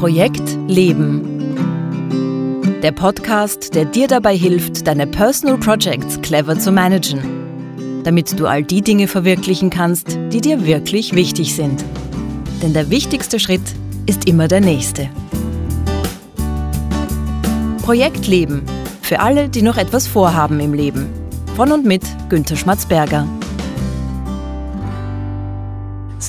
Projekt Leben. Der Podcast, der dir dabei hilft, deine Personal Projects clever zu managen, damit du all die Dinge verwirklichen kannst, die dir wirklich wichtig sind. Denn der wichtigste Schritt ist immer der nächste. Projekt Leben. Für alle, die noch etwas vorhaben im Leben. Von und mit Günter Schmatzberger.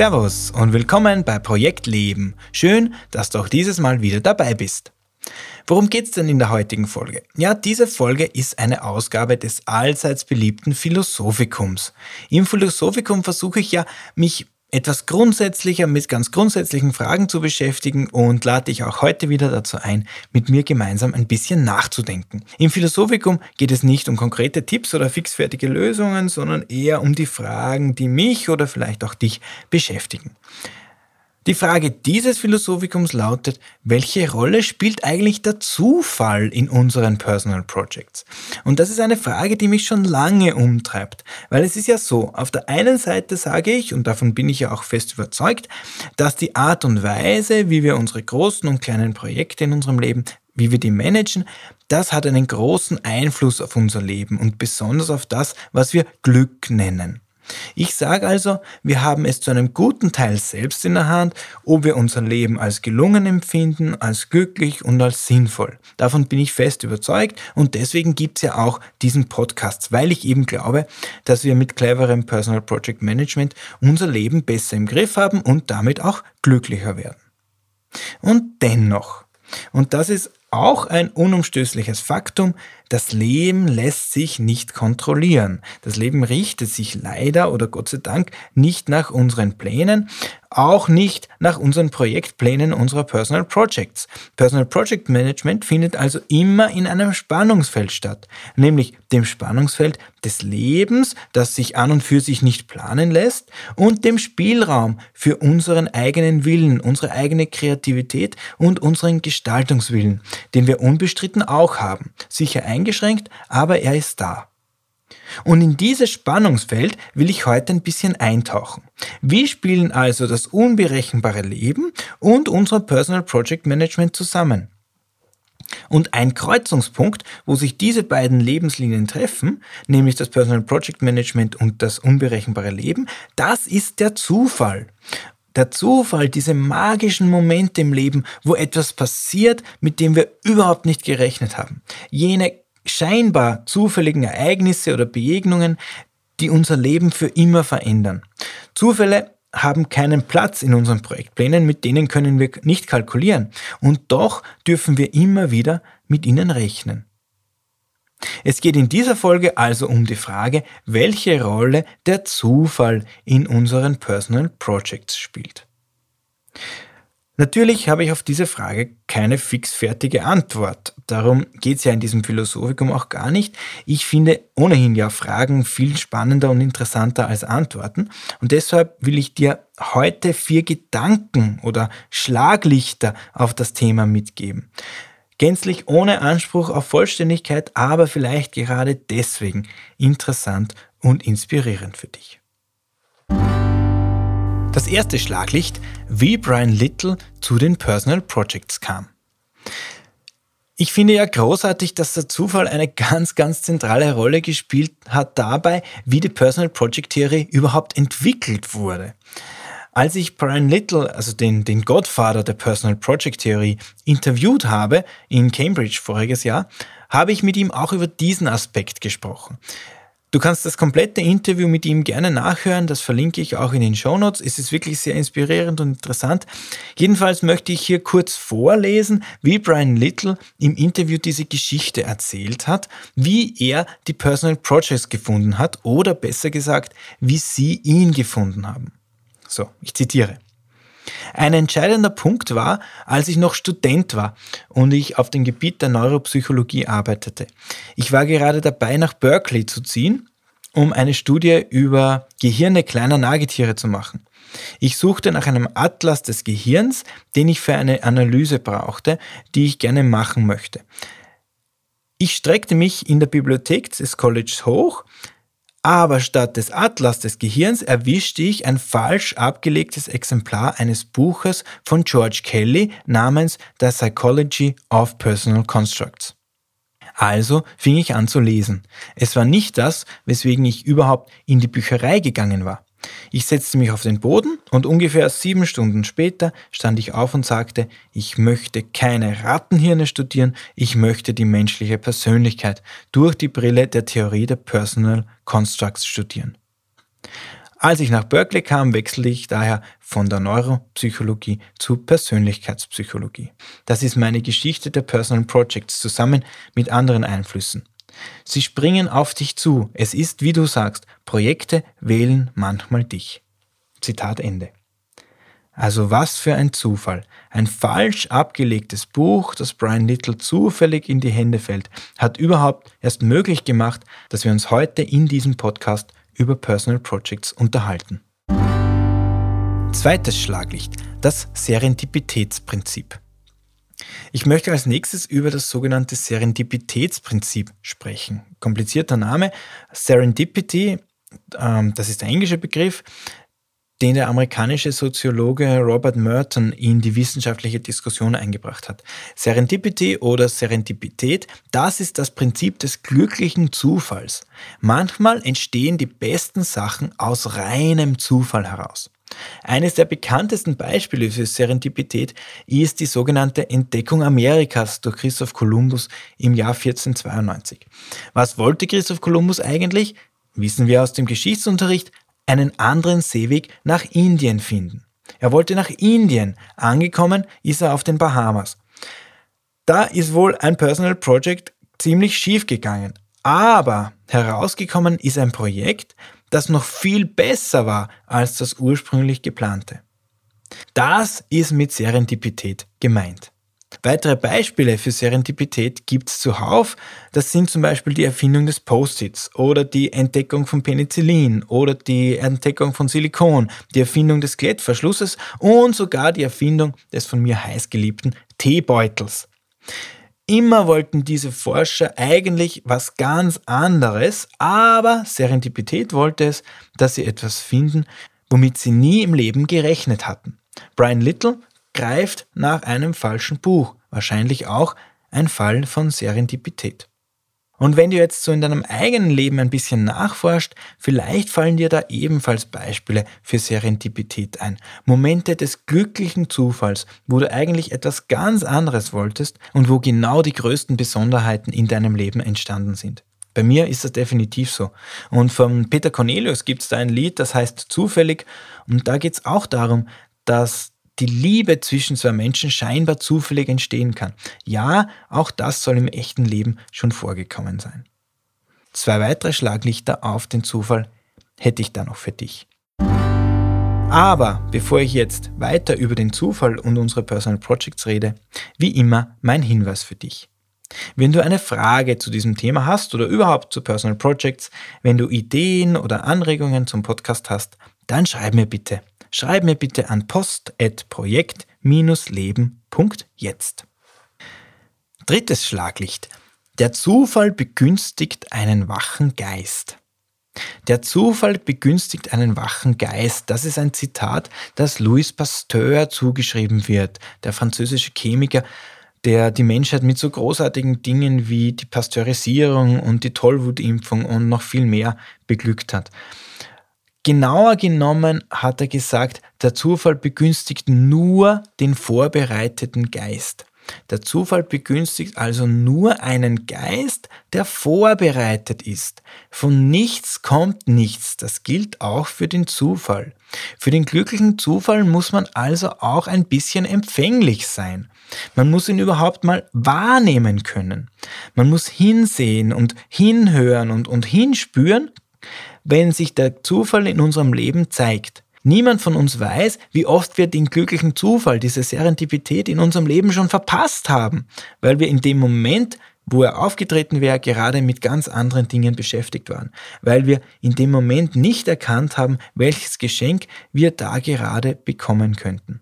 Servus und willkommen bei Projekt Leben. Schön, dass du auch dieses Mal wieder dabei bist. Worum geht's denn in der heutigen Folge? Ja, diese Folge ist eine Ausgabe des allseits beliebten Philosophikums. Im Philosophikum versuche ich ja, mich etwas grundsätzlicher mit ganz grundsätzlichen Fragen zu beschäftigen und lade dich auch heute wieder dazu ein, mit mir gemeinsam ein bisschen nachzudenken. Im Philosophikum geht es nicht um konkrete Tipps oder fixfertige Lösungen, sondern eher um die Fragen, die mich oder vielleicht auch dich beschäftigen. Die Frage dieses Philosophikums lautet, welche Rolle spielt eigentlich der Zufall in unseren Personal Projects? Und das ist eine Frage, die mich schon lange umtreibt, weil es ist ja so, auf der einen Seite sage ich, und davon bin ich ja auch fest überzeugt, dass die Art und Weise, wie wir unsere großen und kleinen Projekte in unserem Leben wie wir die managen, das hat einen großen Einfluss auf unser Leben und besonders auf das, was wir Glück nennen. Ich sage also, wir haben es zu einem guten Teil selbst in der Hand, ob wir unser Leben als gelungen empfinden, als glücklich und als sinnvoll. Davon bin ich fest überzeugt und deswegen gibt es ja auch diesen Podcast, weil ich eben glaube, dass wir mit cleverem Personal Project Management unser Leben besser im Griff haben und damit auch glücklicher werden. Und dennoch, und das ist auch ein unumstößliches Faktum, das Leben lässt sich nicht kontrollieren. Das Leben richtet sich leider oder Gott sei Dank nicht nach unseren Plänen, auch nicht nach unseren Projektplänen unserer Personal Projects. Personal Project Management findet also immer in einem Spannungsfeld statt, nämlich dem Spannungsfeld des Lebens, das sich an und für sich nicht planen lässt, und dem Spielraum für unseren eigenen Willen, unsere eigene Kreativität und unseren Gestaltungswillen, den wir unbestritten auch haben. Sicher eingeschränkt, aber er ist da. Und in dieses Spannungsfeld will ich heute ein bisschen eintauchen. Wie spielen also das unberechenbare Leben und unser Personal Project Management zusammen? Und ein Kreuzungspunkt, wo sich diese beiden Lebenslinien treffen, nämlich das Personal Project Management und das unberechenbare Leben, das ist der Zufall. Der Zufall, diese magischen Momente im Leben, wo etwas passiert, mit dem wir überhaupt nicht gerechnet haben. Jene scheinbar zufälligen Ereignisse oder Begegnungen, die unser Leben für immer verändern. Zufälle haben keinen Platz in unseren Projektplänen, mit denen können wir nicht kalkulieren. Und doch dürfen wir immer wieder mit ihnen rechnen. Es geht in dieser Folge also um die Frage, welche Rolle der Zufall in unseren Personal Projects spielt. Natürlich habe ich auf diese Frage keine fixfertige Antwort. Darum geht es ja in diesem Philosophikum auch gar nicht. Ich finde ohnehin ja Fragen viel spannender und interessanter als Antworten. Und deshalb will ich dir heute vier Gedanken oder Schlaglichter auf das Thema mitgeben. Gänzlich ohne Anspruch auf Vollständigkeit, aber vielleicht gerade deswegen interessant und inspirierend für dich. Das erste Schlaglicht, wie Brian Little zu den Personal Projects kam. Ich finde ja großartig, dass der Zufall eine ganz, ganz zentrale Rolle gespielt hat dabei, wie die Personal Project Theory überhaupt entwickelt wurde. Als ich Brian Little, also den, den Godfather der Personal Project Theory, interviewt habe in Cambridge voriges Jahr, habe ich mit ihm auch über diesen Aspekt gesprochen. Du kannst das komplette Interview mit ihm gerne nachhören, das verlinke ich auch in den Show Notes. Es ist wirklich sehr inspirierend und interessant. Jedenfalls möchte ich hier kurz vorlesen, wie Brian Little im Interview diese Geschichte erzählt hat, wie er die Personal Projects gefunden hat oder besser gesagt, wie sie ihn gefunden haben. So, ich zitiere. Ein entscheidender Punkt war, als ich noch Student war und ich auf dem Gebiet der Neuropsychologie arbeitete. Ich war gerade dabei, nach Berkeley zu ziehen, um eine Studie über Gehirne kleiner Nagetiere zu machen. Ich suchte nach einem Atlas des Gehirns, den ich für eine Analyse brauchte, die ich gerne machen möchte. Ich streckte mich in der Bibliothek des Colleges hoch, Aber statt des Atlas des Gehirns erwischte ich ein falsch abgelegtes Exemplar eines Buches von George Kelly namens The Psychology of Personal Constructs. Also fing ich an zu lesen. Es war nicht das, weswegen ich überhaupt in die Bücherei gegangen war. Ich setzte mich auf den Boden und ungefähr sieben Stunden später stand ich auf und sagte, ich möchte keine Rattenhirne studieren, ich möchte die menschliche Persönlichkeit durch die Brille der Theorie der Personal Constructs studieren. Als ich nach Berkeley kam, wechselte ich daher von der Neuropsychologie zu Persönlichkeitspsychologie. Das ist meine Geschichte der Personal Projects zusammen mit anderen Einflüssen. Sie springen auf dich zu. Es ist, wie du sagst, Projekte wählen manchmal dich. Zitat Ende. Also was für ein Zufall. Ein falsch abgelegtes Buch, das Brian Little zufällig in die Hände fällt, hat überhaupt erst möglich gemacht, dass wir uns heute in diesem Podcast über Personal Projects unterhalten. Zweites Schlaglicht, das Serendipitätsprinzip. Ich möchte als nächstes über das sogenannte Serendipitätsprinzip sprechen. Komplizierter Name. Serendipity, ähm, das ist der englische Begriff, den der amerikanische Soziologe Robert Merton in die wissenschaftliche Diskussion eingebracht hat. Serendipity oder Serendipität, das ist das Prinzip des glücklichen Zufalls. Manchmal entstehen die besten Sachen aus reinem Zufall heraus. Eines der bekanntesten Beispiele für Serendipität ist die sogenannte Entdeckung Amerikas durch Christoph Kolumbus im Jahr 1492. Was wollte Christoph Kolumbus eigentlich? Wissen wir aus dem Geschichtsunterricht, einen anderen Seeweg nach Indien finden. Er wollte nach Indien. Angekommen ist er auf den Bahamas. Da ist wohl ein Personal Project ziemlich schief gegangen. Aber herausgekommen ist ein Projekt, das noch viel besser war als das ursprünglich geplante. Das ist mit Serendipität gemeint. Weitere Beispiele für Serendipität gibt es zuhauf. Das sind zum Beispiel die Erfindung des Post-its oder die Entdeckung von Penicillin oder die Entdeckung von Silikon, die Erfindung des Klettverschlusses und sogar die Erfindung des von mir heißgeliebten Teebeutels. Immer wollten diese Forscher eigentlich was ganz anderes, aber Serendipität wollte es, dass sie etwas finden, womit sie nie im Leben gerechnet hatten. Brian Little greift nach einem falschen Buch, wahrscheinlich auch ein Fall von Serendipität. Und wenn du jetzt so in deinem eigenen Leben ein bisschen nachforscht, vielleicht fallen dir da ebenfalls Beispiele für Serendipität ein. Momente des glücklichen Zufalls, wo du eigentlich etwas ganz anderes wolltest und wo genau die größten Besonderheiten in deinem Leben entstanden sind. Bei mir ist das definitiv so. Und von Peter Cornelius gibt es da ein Lied, das heißt Zufällig. Und da geht es auch darum, dass die Liebe zwischen zwei Menschen scheinbar zufällig entstehen kann. Ja, auch das soll im echten Leben schon vorgekommen sein. Zwei weitere Schlaglichter auf den Zufall hätte ich da noch für dich. Aber bevor ich jetzt weiter über den Zufall und unsere Personal Projects rede, wie immer mein Hinweis für dich. Wenn du eine Frage zu diesem Thema hast oder überhaupt zu Personal Projects, wenn du Ideen oder Anregungen zum Podcast hast, dann schreib mir bitte schreib mir bitte an post.projekt-leben.jetzt. Drittes Schlaglicht. Der Zufall begünstigt einen wachen Geist. Der Zufall begünstigt einen wachen Geist. Das ist ein Zitat, das Louis Pasteur zugeschrieben wird, der französische Chemiker, der die Menschheit mit so großartigen Dingen wie die Pasteurisierung und die Tollwutimpfung und noch viel mehr beglückt hat. Genauer genommen hat er gesagt, der Zufall begünstigt nur den vorbereiteten Geist. Der Zufall begünstigt also nur einen Geist, der vorbereitet ist. Von nichts kommt nichts. Das gilt auch für den Zufall. Für den glücklichen Zufall muss man also auch ein bisschen empfänglich sein. Man muss ihn überhaupt mal wahrnehmen können. Man muss hinsehen und hinhören und, und hinspüren, wenn sich der Zufall in unserem Leben zeigt. Niemand von uns weiß, wie oft wir den glücklichen Zufall, diese Serendipität in unserem Leben schon verpasst haben, weil wir in dem Moment, wo er aufgetreten wäre, gerade mit ganz anderen Dingen beschäftigt waren, weil wir in dem Moment nicht erkannt haben, welches Geschenk wir da gerade bekommen könnten.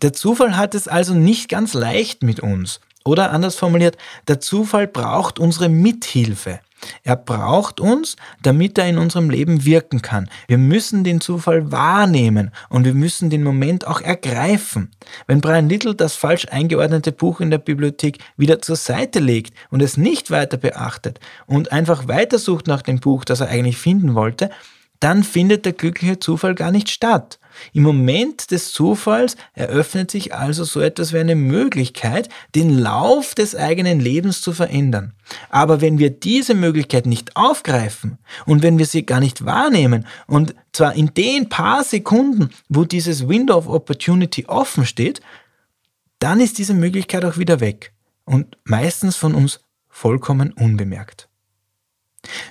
Der Zufall hat es also nicht ganz leicht mit uns Oder anders formuliert, der Zufall braucht unsere Mithilfe. Er braucht uns, damit er in unserem Leben wirken kann. Wir müssen den Zufall wahrnehmen und wir müssen den Moment auch ergreifen. Wenn Brian Little das falsch eingeordnete Buch in der Bibliothek wieder zur Seite legt und es nicht weiter beachtet und einfach weitersucht nach dem Buch, das er eigentlich finden wollte, dann findet der glückliche Zufall gar nicht statt. Im Moment des Zufalls eröffnet sich also so etwas wie eine Möglichkeit, den Lauf des eigenen Lebens zu verändern. Aber wenn wir diese Möglichkeit nicht aufgreifen und wenn wir sie gar nicht wahrnehmen und zwar in den paar Sekunden, wo dieses Window of Opportunity offen steht, dann ist diese Möglichkeit auch wieder weg und meistens von uns vollkommen unbemerkt.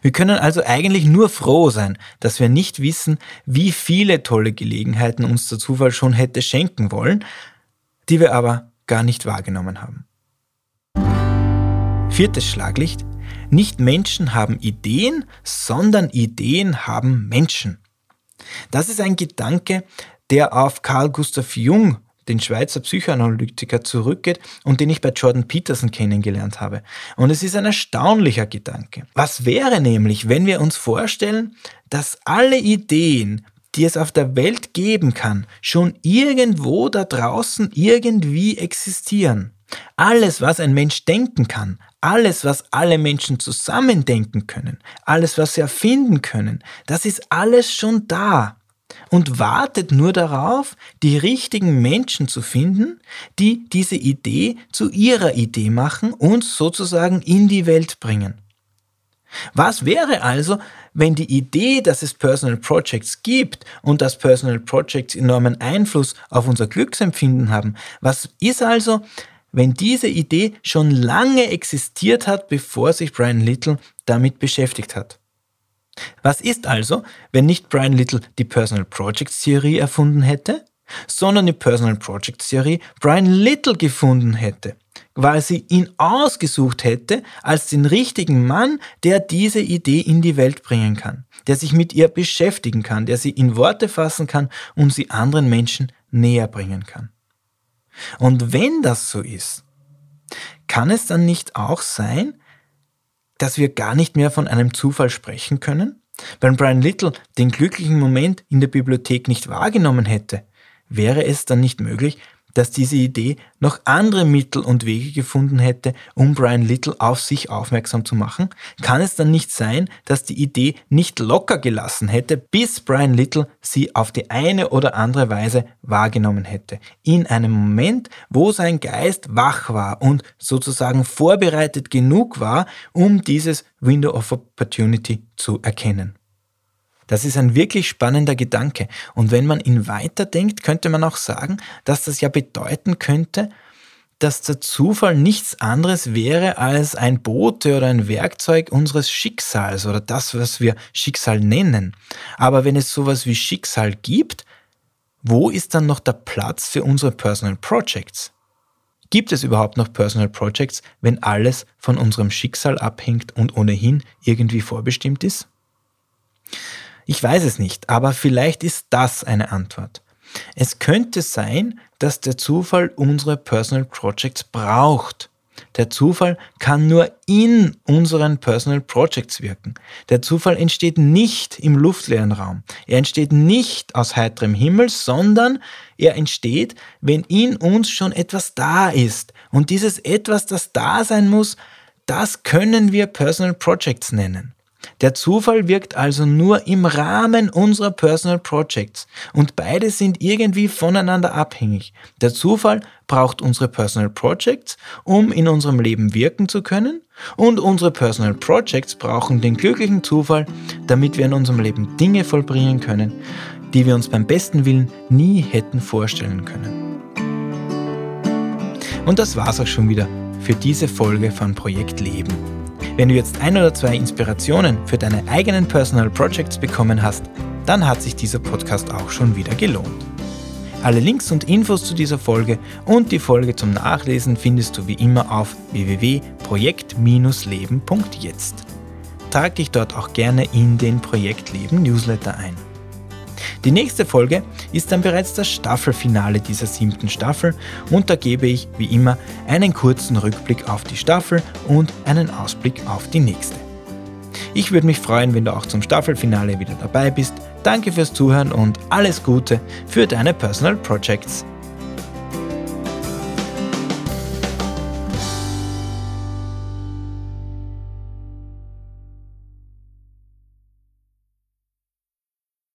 Wir können also eigentlich nur froh sein, dass wir nicht wissen, wie viele tolle Gelegenheiten uns der Zufall schon hätte schenken wollen, die wir aber gar nicht wahrgenommen haben. Viertes Schlaglicht. Nicht Menschen haben Ideen, sondern Ideen haben Menschen. Das ist ein Gedanke, der auf Carl Gustav Jung den Schweizer Psychoanalytiker zurückgeht und den ich bei Jordan Peterson kennengelernt habe. Und es ist ein erstaunlicher Gedanke. Was wäre nämlich, wenn wir uns vorstellen, dass alle Ideen, die es auf der Welt geben kann, schon irgendwo da draußen irgendwie existieren? Alles, was ein Mensch denken kann, alles, was alle Menschen zusammen denken können, alles, was sie erfinden können, das ist alles schon da und wartet nur darauf, die richtigen Menschen zu finden, die diese Idee zu ihrer Idee machen und sozusagen in die Welt bringen. Was wäre also, wenn die Idee, dass es Personal Projects gibt und dass Personal Projects enormen Einfluss auf unser Glücksempfinden haben? Was ist also, wenn diese Idee schon lange existiert hat, bevor sich Brian Little damit beschäftigt hat? Was ist also, wenn nicht Brian Little die Personal Projects Theorie erfunden hätte, sondern die Personal Projects Theorie Brian Little gefunden hätte, weil sie ihn ausgesucht hätte als den richtigen Mann, der diese Idee in die Welt bringen kann, der sich mit ihr beschäftigen kann, der sie in Worte fassen kann und sie anderen Menschen näher bringen kann. Und wenn das so ist, kann es dann nicht auch sein, dass wir gar nicht mehr von einem Zufall sprechen können? Wenn Brian Little den glücklichen Moment in der Bibliothek nicht wahrgenommen hätte, wäre es dann nicht möglich, dass diese Idee noch andere Mittel und Wege gefunden hätte, um Brian Little auf sich aufmerksam zu machen? Kann es dann nicht sein, dass die Idee nicht locker gelassen hätte, bis Brian Little sie auf die eine oder andere Weise wahrgenommen hätte? In einem Moment, wo sein Geist wach war und sozusagen vorbereitet genug war, um dieses Window of Opportunity zu erkennen. Das ist ein wirklich spannender Gedanke. Und wenn man ihn weiterdenkt, könnte man auch sagen, dass das ja bedeuten könnte, dass der Zufall nichts anderes wäre als ein Bote oder ein Werkzeug unseres Schicksals oder das, was wir Schicksal nennen. Aber wenn es sowas wie Schicksal gibt, wo ist dann noch der Platz für unsere Personal Projects? Gibt es überhaupt noch Personal Projects, wenn alles von unserem Schicksal abhängt und ohnehin irgendwie vorbestimmt ist? Ich weiß es nicht, aber vielleicht ist das eine Antwort. Es könnte sein, dass der Zufall unsere Personal Projects braucht. Der Zufall kann nur in unseren Personal Projects wirken. Der Zufall entsteht nicht im luftleeren Raum. Er entsteht nicht aus heiterem Himmel, sondern er entsteht, wenn in uns schon etwas da ist. Und dieses etwas, das da sein muss, das können wir Personal Projects nennen. Der Zufall wirkt also nur im Rahmen unserer Personal Projects und beide sind irgendwie voneinander abhängig. Der Zufall braucht unsere Personal Projects, um in unserem Leben wirken zu können und unsere Personal Projects brauchen den glücklichen Zufall, damit wir in unserem Leben Dinge vollbringen können, die wir uns beim besten Willen nie hätten vorstellen können. Und das war's auch schon wieder für diese Folge von Projekt Leben. Wenn du jetzt ein oder zwei Inspirationen für deine eigenen Personal Projects bekommen hast, dann hat sich dieser Podcast auch schon wieder gelohnt. Alle Links und Infos zu dieser Folge und die Folge zum Nachlesen findest du wie immer auf www.projekt-leben.jetzt. Trag dich dort auch gerne in den Projektleben Newsletter ein. Die nächste Folge ist dann bereits das Staffelfinale dieser siebten Staffel und da gebe ich wie immer einen kurzen Rückblick auf die Staffel und einen Ausblick auf die nächste. Ich würde mich freuen, wenn du auch zum Staffelfinale wieder dabei bist. Danke fürs Zuhören und alles Gute für deine Personal Projects.